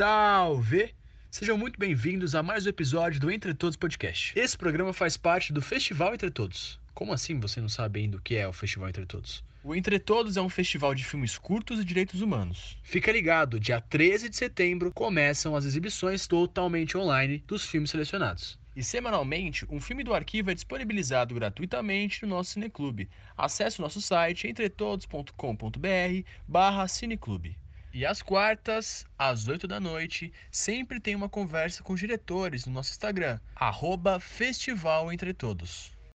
Salve! Sejam muito bem-vindos a mais um episódio do Entre Todos Podcast. Esse programa faz parte do Festival Entre Todos. Como assim você não sabe ainda o que é o Festival Entre Todos? O Entre Todos é um festival de filmes curtos e direitos humanos. Fica ligado, dia 13 de setembro começam as exibições totalmente online dos filmes selecionados. E semanalmente, um filme do arquivo é disponibilizado gratuitamente no nosso Cineclube. Acesse o nosso site entretodos.com.br barra cineclube. E às quartas, às 8 da noite, sempre tem uma conversa com os diretores no nosso Instagram, arroba Festival Entre Todos.